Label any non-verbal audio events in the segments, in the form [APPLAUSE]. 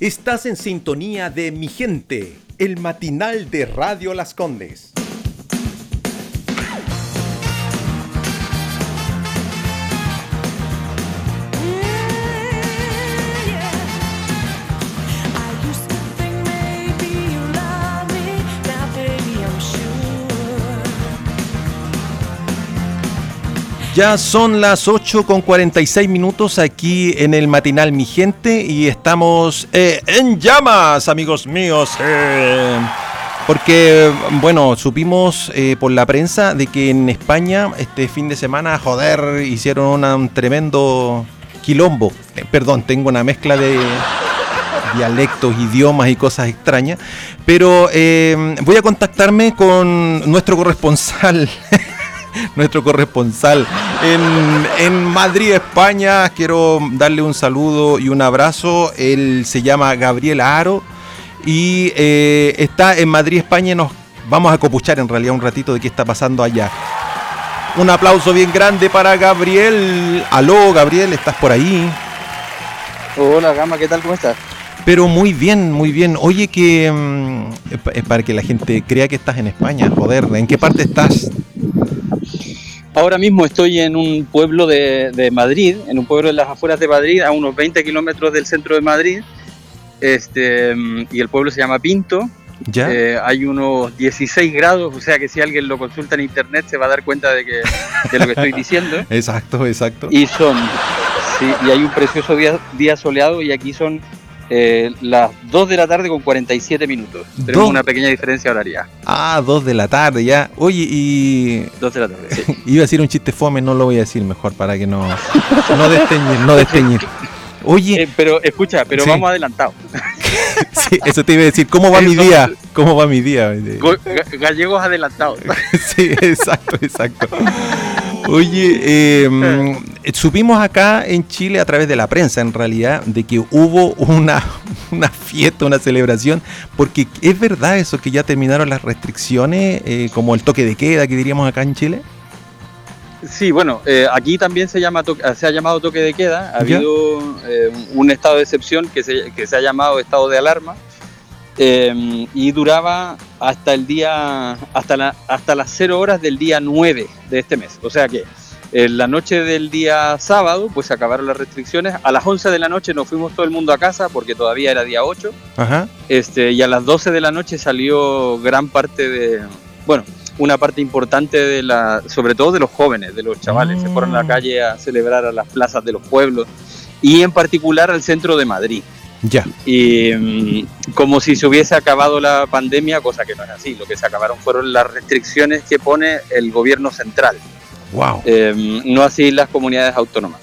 Estás en sintonía de Mi Gente, el matinal de Radio Las Condes. Ya son las 8 con 46 minutos aquí en el matinal Mi Gente y estamos eh, en llamas, amigos míos. Eh, porque, bueno, supimos eh, por la prensa de que en España este fin de semana, joder, hicieron un tremendo quilombo. perdón, tengo una mezcla de dialectos, idiomas y cosas extrañas. Pero voy a contactarme con nuestro corresponsal [LAUGHS] nuestro corresponsal en, Madrid, España. Quiero darle un saludo y un abrazo. Él se llama Gabriel Aro y eh, está en Madrid, España. Nos vamos a copuchar en realidad un ratito de qué está pasando allá. Un aplauso bien grande para Gabriel. Aló, Gabriel, ¿estás por ahí? Hola, Gama, ¿qué tal? ¿Cómo estás? Pero muy bien, muy bien. Oye, que mm, para que la gente crea que estás en España, joder, ¿en qué parte estás? Ahora mismo estoy en un pueblo de, Madrid, en un pueblo de las afueras de Madrid, a unos 20 kilómetros del centro de Madrid. Este, y el pueblo se llama Pinto. ¿Ya? Eh, hay unos 16 grados, o sea que si alguien lo consulta en internet se va a dar cuenta de, que, de lo que estoy diciendo. [LAUGHS] exacto, exacto. Y son, sí, y hay un precioso día, día soleado y aquí son eh, las 2 de la tarde con 47 minutos. Tenemos una pequeña diferencia horaria. Ah, 2 de la tarde ya. Oye, y. 2 de la tarde, sí. [LAUGHS] Iba a decir un chiste fome, no lo voy a decir mejor para que no. No desteñir, no desteñir. Oye. Eh, pero escucha, pero vamos adelantados. [LAUGHS] sí, eso te iba a decir. ¿Cómo va mi día? ¿Cómo va mi día? Gallegos adelantados. [LAUGHS] sí, exacto, exacto. Oye, em, [LAUGHS] supimos acá en Chile a través de la prensa, en realidad, de que hubo una, [LAUGHS] una fiesta, una celebración, porque es verdad eso que ya terminaron las restricciones, eh, como el toque de queda que diríamos acá en Chile. Sí, bueno, eh, aquí también se, llama se ha llamado toque de queda. Ha habido eh, un estado de excepción que se, que se ha llamado estado de alarma Em, y duraba hasta el día, hasta, la, hasta las 0 horas del día 9 de este mes. O sea que en la noche del día sábado, pues acabaron las restricciones. A las 11 de la noche nos fuimos todo el mundo a casa porque todavía era día 8. Este, y a las 12 de la noche salió gran parte de, bueno, una parte importante de la, sobre todo de los jóvenes, de los chavales. Se fueron a la mm. calle a celebrar a las plazas de los pueblos y en particular al centro de Madrid. Ya. Y mm, como si se hubiese acabado la pandemia, cosa que no es así. Lo que se acabaron fueron las restricciones que pone el gobierno central. Wow. Em, no así las comunidades autónomas.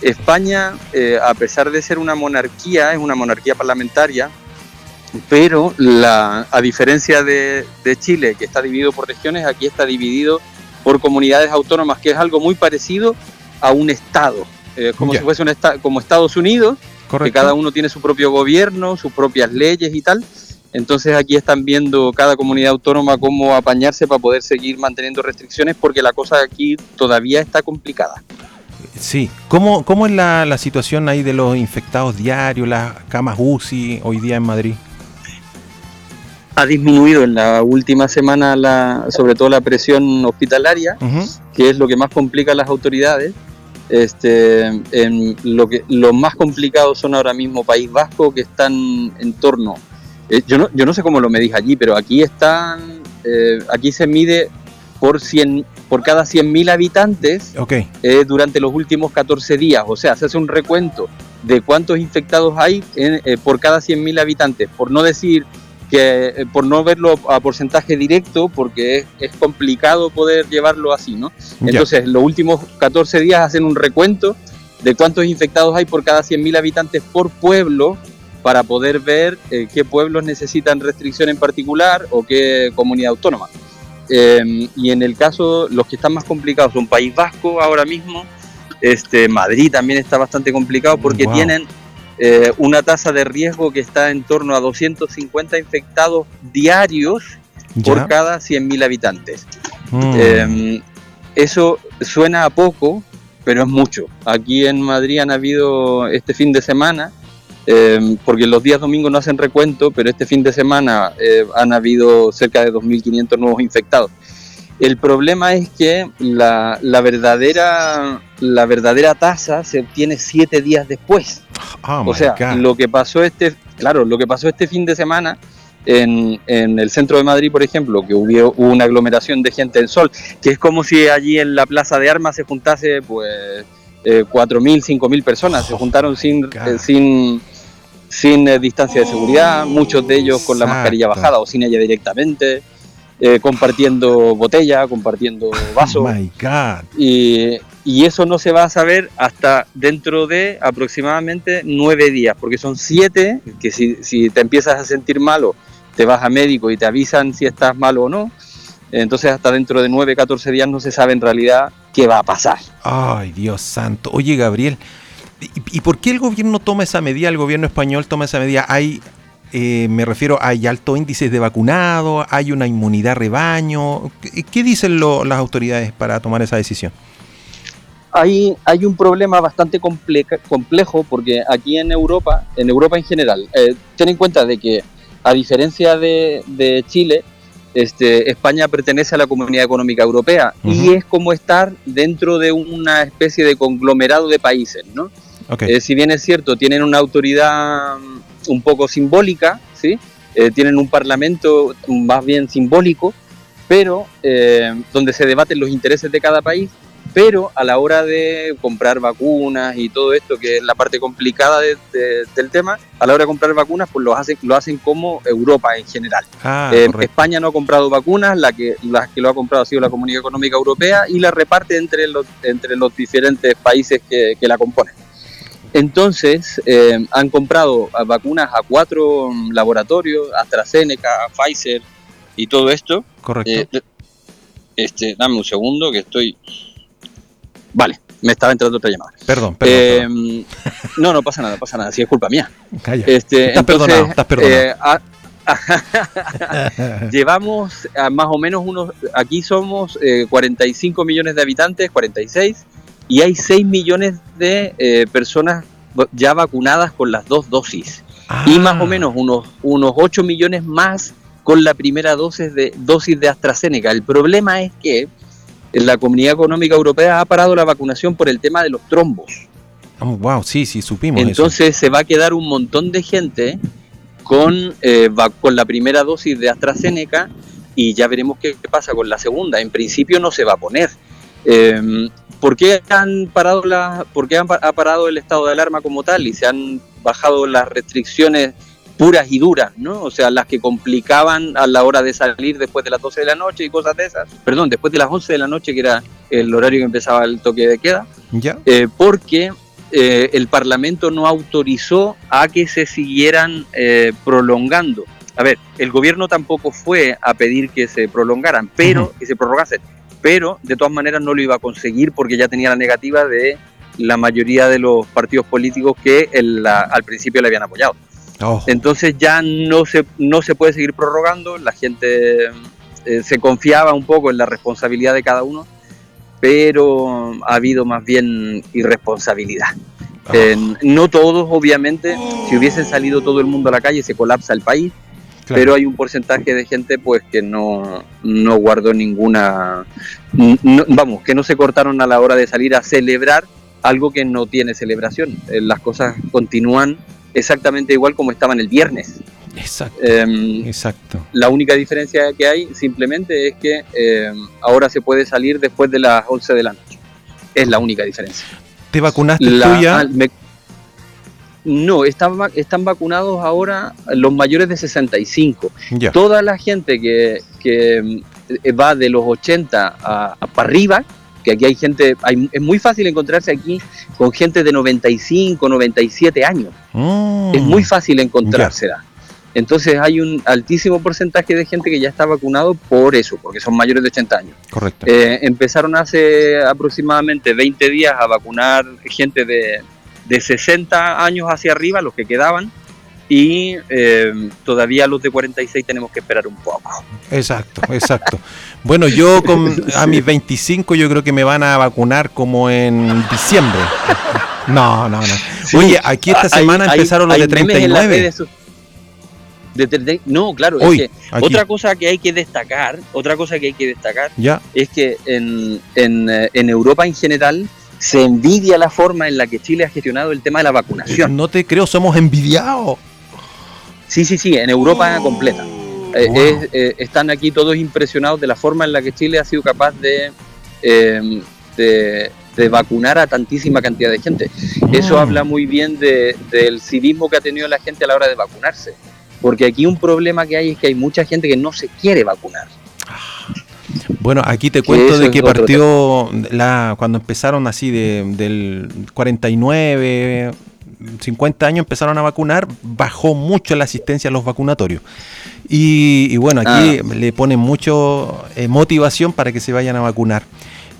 España, eh, a pesar de ser una monarquía, es una monarquía parlamentaria, pero la, a diferencia de, Chile, que está dividido por regiones, aquí está dividido por comunidades autónomas, que es algo muy parecido a un Estado, eh, como si fuese un como Estados Unidos, que cada uno tiene su propio gobierno, sus propias leyes y tal. Entonces aquí están viendo cada comunidad autónoma cómo apañarse para poder seguir manteniendo restricciones porque la cosa aquí todavía está complicada. Sí, ¿cómo, cómo es la, la situación ahí de los infectados diarios, las camas UCI hoy día en Madrid? ha disminuido en la última semana la, sobre todo la presión hospitalaria, que es lo que más complica a las autoridades. Este, en lo que los más complicados son ahora mismo País Vasco, que están en torno. Eh, yo, no, yo no sé cómo lo medís allí, pero aquí están, eh, aquí se mide por 100, por cada 100.000 habitantes eh, durante los últimos 14 días. O sea, se hace un recuento de cuántos infectados hay por cada 100.000 habitantes, por no decir que eh, por no verlo a porcentaje directo, porque es, complicado poder llevarlo así, ¿no? Entonces, los últimos 14 días hacen un recuento de cuántos infectados hay por cada 100.000 habitantes por pueblo para poder ver eh, qué pueblos necesitan restricción en particular o qué comunidad autónoma. Em, y en el caso, los que están más complicados son País Vasco ahora mismo, este, Madrid también está bastante complicado porque tienen eh, una tasa de riesgo que está en torno a 250 infectados diarios por cada 100.000 habitantes. Mm. Em, eso suena a poco, pero es mucho. Aquí en Madrid han habido este fin de semana eh, porque los días domingos no hacen recuento, pero este fin de semana eh, han habido cerca de 2.500 nuevos infectados. El problema es que la, verdadera, la verdadera tasa se obtiene siete días después. Oh o sea, lo que pasó este, claro, lo que pasó este fin de semana en, el centro de Madrid, por ejemplo, que hubo, una aglomeración de gente en sol, que es como si allí en la Plaza de Armas se juntase pues eh, 4.000, 5.000 personas, se juntaron sin, eh, sin, sin eh, distancia de seguridad, muchos de ellos con la mascarilla bajada o sin ella directamente, eh, compartiendo botella, compartiendo vasos. Oh my God. Y, y, eso no se va a saber hasta dentro de aproximadamente nueve días, porque son siete, que si, te empiezas a sentir malo, te vas a médico y te avisan si estás malo o no. Entonces hasta dentro de nueve, 14 días no se sabe en realidad qué va a pasar. Ay, Dios santo. Oye, Gabriel, ¿Y, por qué el gobierno toma esa medida? El gobierno español toma esa medida. Hay, eh, me refiero, hay alto índices de vacunados, hay una inmunidad rebaño. ¿Qué, dicen las autoridades para tomar esa decisión? Hay, hay un problema bastante complejo porque aquí en Europa, en Europa en general, eh, ten en cuenta de que a diferencia de, Chile, este, España pertenece a la Comunidad Económica Europea y es como estar dentro de una especie de conglomerado de países, ¿no? Eh, si bien es cierto, tienen una autoridad mm, un poco simbólica, ¿sí? Eh, tienen un parlamento más bien simbólico, pero eh, donde se debaten los intereses de cada país, pero a la hora de comprar vacunas y todo esto, que es la parte complicada del tema, a la hora de comprar vacunas, pues lo hacen, lo hacen como Europa en general. Ah, España no ha comprado vacunas, la que, las que lo ha comprado ha sido la Comunidad Económica Europea y la reparte entre los, entre los diferentes países que la componen. Entonces, eh, han comprado vacunas a cuatro laboratorios, AstraZeneca, Pfizer y todo esto. Correcto. Eh, este, dame un segundo que estoy... Vale, me estaba entrando otra llamada. Perdón, perdón. Eh, [LAUGHS] no, no pasa nada, pasa nada, si es culpa mía. Calla. Este, estás perdonado, estás perdonado. [LAUGHS] llevamos más o menos unos, aquí somos 45 millones de habitantes, 46, y hay 6 millones de eh, personas ya vacunadas con las dos dosis y más o ah. menos unos, unos 8 millones más con la primera dosis de, dosis de AstraZeneca. El problema es que la Comunidad Económica Europea ha parado la vacunación por el tema de los trombos. Oh, wow, sí, sí, supimos. Entonces se va a quedar un montón de gente con, eh, con la primera dosis de AstraZeneca y ya veremos qué, pasa con la segunda. En principio no se va a poner. Eh, ¿Por qué han parado la, por han, ha parado el estado de alarma como tal y se han bajado las restricciones puras y duras, ¿no? O sea, las que complicaban a la hora de salir después de las 12 de la noche y cosas de esas. Perdón, después de las 11 de la noche, que era el horario que empezaba el toque de queda. ¿Ya? Eh, porque eh, el Parlamento no autorizó a que se siguieran eh, prolongando. A ver, el gobierno tampoco fue a pedir que se prolongaran, pero que se prorrogasen pero de todas maneras no lo iba a conseguir porque ya tenía la negativa de la mayoría de los partidos políticos que al principio le habían apoyado. Entonces ya no se, no se puede seguir prorrogando, la gente eh, se confiaba un poco en la responsabilidad de cada uno, pero ha habido más bien irresponsabilidad. no todos, obviamente, si hubiesen salido todo el mundo a la calle se colapsa el país, pero hay un porcentaje de gente pues que no, no guardó ninguna, vamos, que no se cortaron a la hora de salir a celebrar algo que no tiene celebración. Eh, las cosas continúan exactamente igual como estaban el viernes. Exacto. Em, exacto. La única diferencia que hay simplemente es que em, ahora se puede salir después de las 11 de la noche. Es la única diferencia. ¿Te vacunaste tú ya? No, están, están vacunados ahora los mayores de 65. Toda la gente que, eh, va de los 80 a, para arriba, que aquí hay gente, es muy fácil encontrarse aquí con gente de 95, 97 años. Mm. Es muy fácil encontrársela. Entonces hay un altísimo porcentaje de gente que ya está vacunado por eso, porque son mayores de 80 años. Correcto. Eh, empezaron hace aproximadamente 20 días a vacunar gente de, de 60 años hacia arriba, los que quedaban, y eh, todavía los de 46 tenemos que esperar un poco. Exacto, exacto. bueno, yo con, a mis 25 yo creo que me van a vacunar como en diciembre. No, no, no. Oye, aquí esta semana empezaron los de 39. no, claro, es que otra cosa que hay que destacar, otra cosa que hay que destacar ya. es que en, en, eh, en Europa en general se envidia la forma en la que Chile ha gestionado el tema de la vacunación. No te creo, somos envidiados. Sí, sí, sí, en Europa completa. Eh, eh, están aquí todos impresionados de la forma en la que Chile ha sido capaz de, em, de, vacunar a tantísima cantidad de gente. Eso ah. habla muy bien del civismo que ha tenido la gente a la hora de vacunarse. Porque aquí un problema que hay es que hay mucha gente que no se quiere vacunar. Bueno, aquí te cuento de que partió la, cuando empezaron así de, del 49, 50 años empezaron a vacunar, bajó mucho la asistencia a los vacunatorios. Y, bueno, aquí ah. le ponen mucho eh, motivación para que se vayan a vacunar.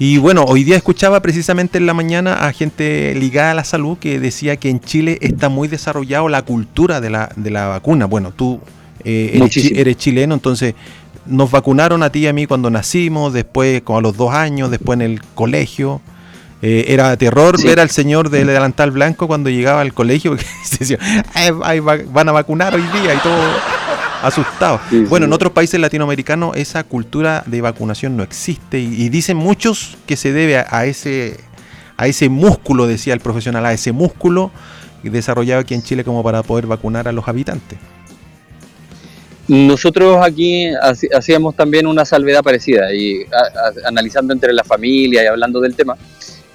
Y bueno, hoy día escuchaba precisamente en la mañana a gente ligada a la salud que decía que en Chile está muy desarrollado la cultura de la, de la vacuna. Bueno, tú eh, eres, eres, chileno, entonces nos vacunaron a ti y a mí cuando nacimos, después como a los dos años, después en el colegio. Eh, era terror ver al señor del delantal blanco cuando llegaba al colegio, porque [LAUGHS] se decía, van a vacunar hoy día y todo asustado. bueno, en otros países latinoamericanos esa cultura de vacunación no existe y, dicen muchos que se debe a, ese, a ese músculo, decía el profesional, a ese músculo desarrollado aquí en Chile como para poder vacunar a los habitantes. Nosotros aquí hacíamos también una salvedad parecida y analizando entre la familia y hablando del tema.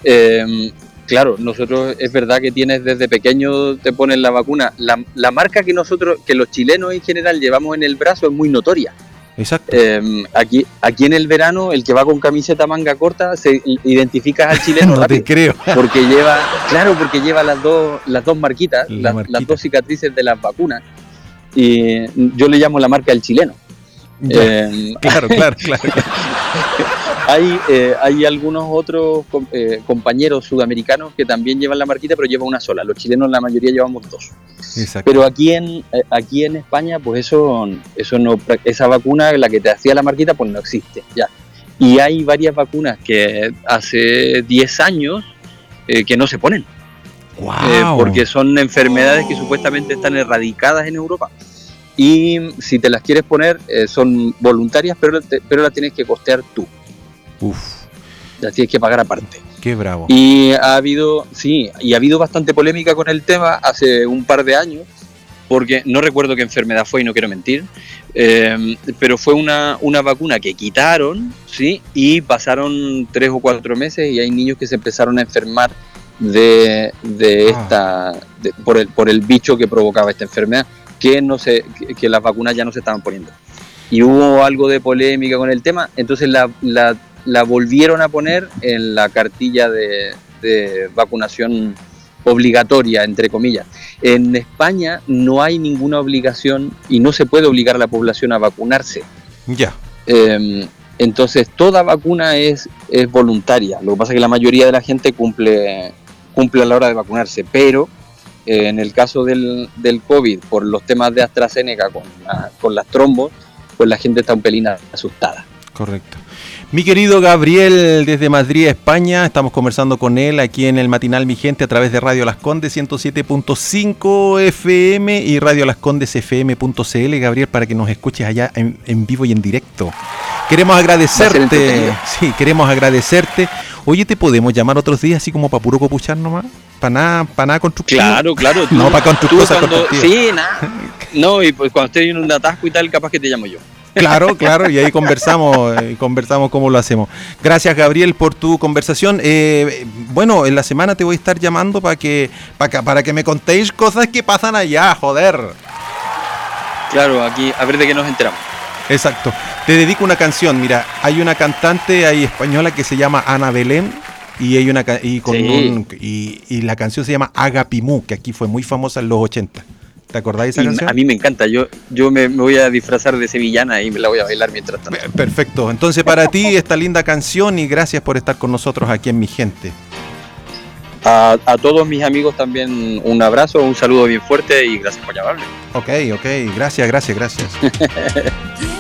Em, claro, nosotros es verdad que tienes desde pequeño te ponen la vacuna. La, marca que nosotros, que los chilenos en general llevamos en el brazo es muy notoria. Exacto. Em, aquí, aquí en el verano, el que va con camiseta manga corta, se identifica al chileno. [LAUGHS] no te creo. [LAUGHS] Porque lleva, claro, porque lleva las dos, las dos marquitas, las, dos cicatrices de las vacunas y yo le llamo la marca del chileno. Eh, [LAUGHS] claro, claro, claro. Hay, eh, hay algunos otros eh, compañeros sudamericanos que también llevan la marquita, pero llevan una sola. Los chilenos la mayoría llevamos dos. Exacto. Pero aquí en, aquí en España, pues eso, eso no, esa vacuna, la que te hacía la marquita, pues no existe ya. Y hay varias vacunas que hace 10 años que no se ponen. Eh, porque son enfermedades que supuestamente están erradicadas en Europa. Y si te las quieres poner, eh, son voluntarias, pero, pero las tienes que costear tú. Uf. Las tienes que pagar aparte. Qué bravo. Y ha habido, sí, y ha habido bastante polémica con el tema hace un par de años, porque no recuerdo qué enfermedad fue y no quiero mentir, eh, pero fue una, una vacuna que quitaron, ¿sí? Y pasaron tres o cuatro meses y hay niños que se empezaron a enfermar de, de ah. esta, por, el, por el bicho que provocaba esta enfermedad, que, no se, que, las vacunas ya no se estaban poniendo. Y hubo algo de polémica con el tema, entonces la, la, la volvieron a poner en la cartilla de, de vacunación obligatoria, entre comillas. En España no hay ninguna obligación y no se puede obligar a la población a vacunarse. Ya. Em, entonces, toda vacuna es, es voluntaria. Lo que pasa es que la mayoría de la gente cumple, cumple a la hora de vacunarse, pero eh, en el caso del, del, COVID, por los temas de AstraZeneca con, con las trombos, pues la gente está un pelín asustada. Correcto. Mi querido Gabriel desde Madrid, España, estamos conversando con él aquí en el Matinal Mi Gente a través de Radio Las Condes 107.5 FM y Radio Las Condes FM.cl, Gabriel, para que nos escuches allá en, en vivo y en directo. Queremos agradecerte, sí, queremos agradecerte. Oye, ¿te podemos llamar otros días así como para puro copuchar nomás? ¿Para nada, para nada constructivo? Claro, claro. [LAUGHS] no, para construir Sí, nada. No, y pues cuando esté en un atasco y tal, capaz que te llamo yo. Claro, claro, y ahí conversamos, eh, conversamos cómo lo hacemos. Gracias, Gabriel, por tu conversación. Eh, bueno, en la semana te voy a estar llamando para que, para para que me contéis cosas que pasan allá, joder. Claro, aquí, a ver de qué nos enteramos. Exacto. Te dedico una canción. Mira, hay una cantante ahí española que se llama Ana Belén y hay una y, con y, la canción se llama Agapimú, que aquí fue muy famosa en los 80. ¿Te acordáis de esa canción? A mí me encanta. Yo, yo me, voy a disfrazar de sevillana y me la voy a bailar mientras tanto. Perfecto. Entonces, para ti, esta linda canción y gracias por estar con nosotros aquí en Mi Gente. A, a, todos mis amigos también un abrazo, un saludo bien fuerte y gracias por llamarme. Ok, ok. Gracias, gracias, gracias. [LAUGHS]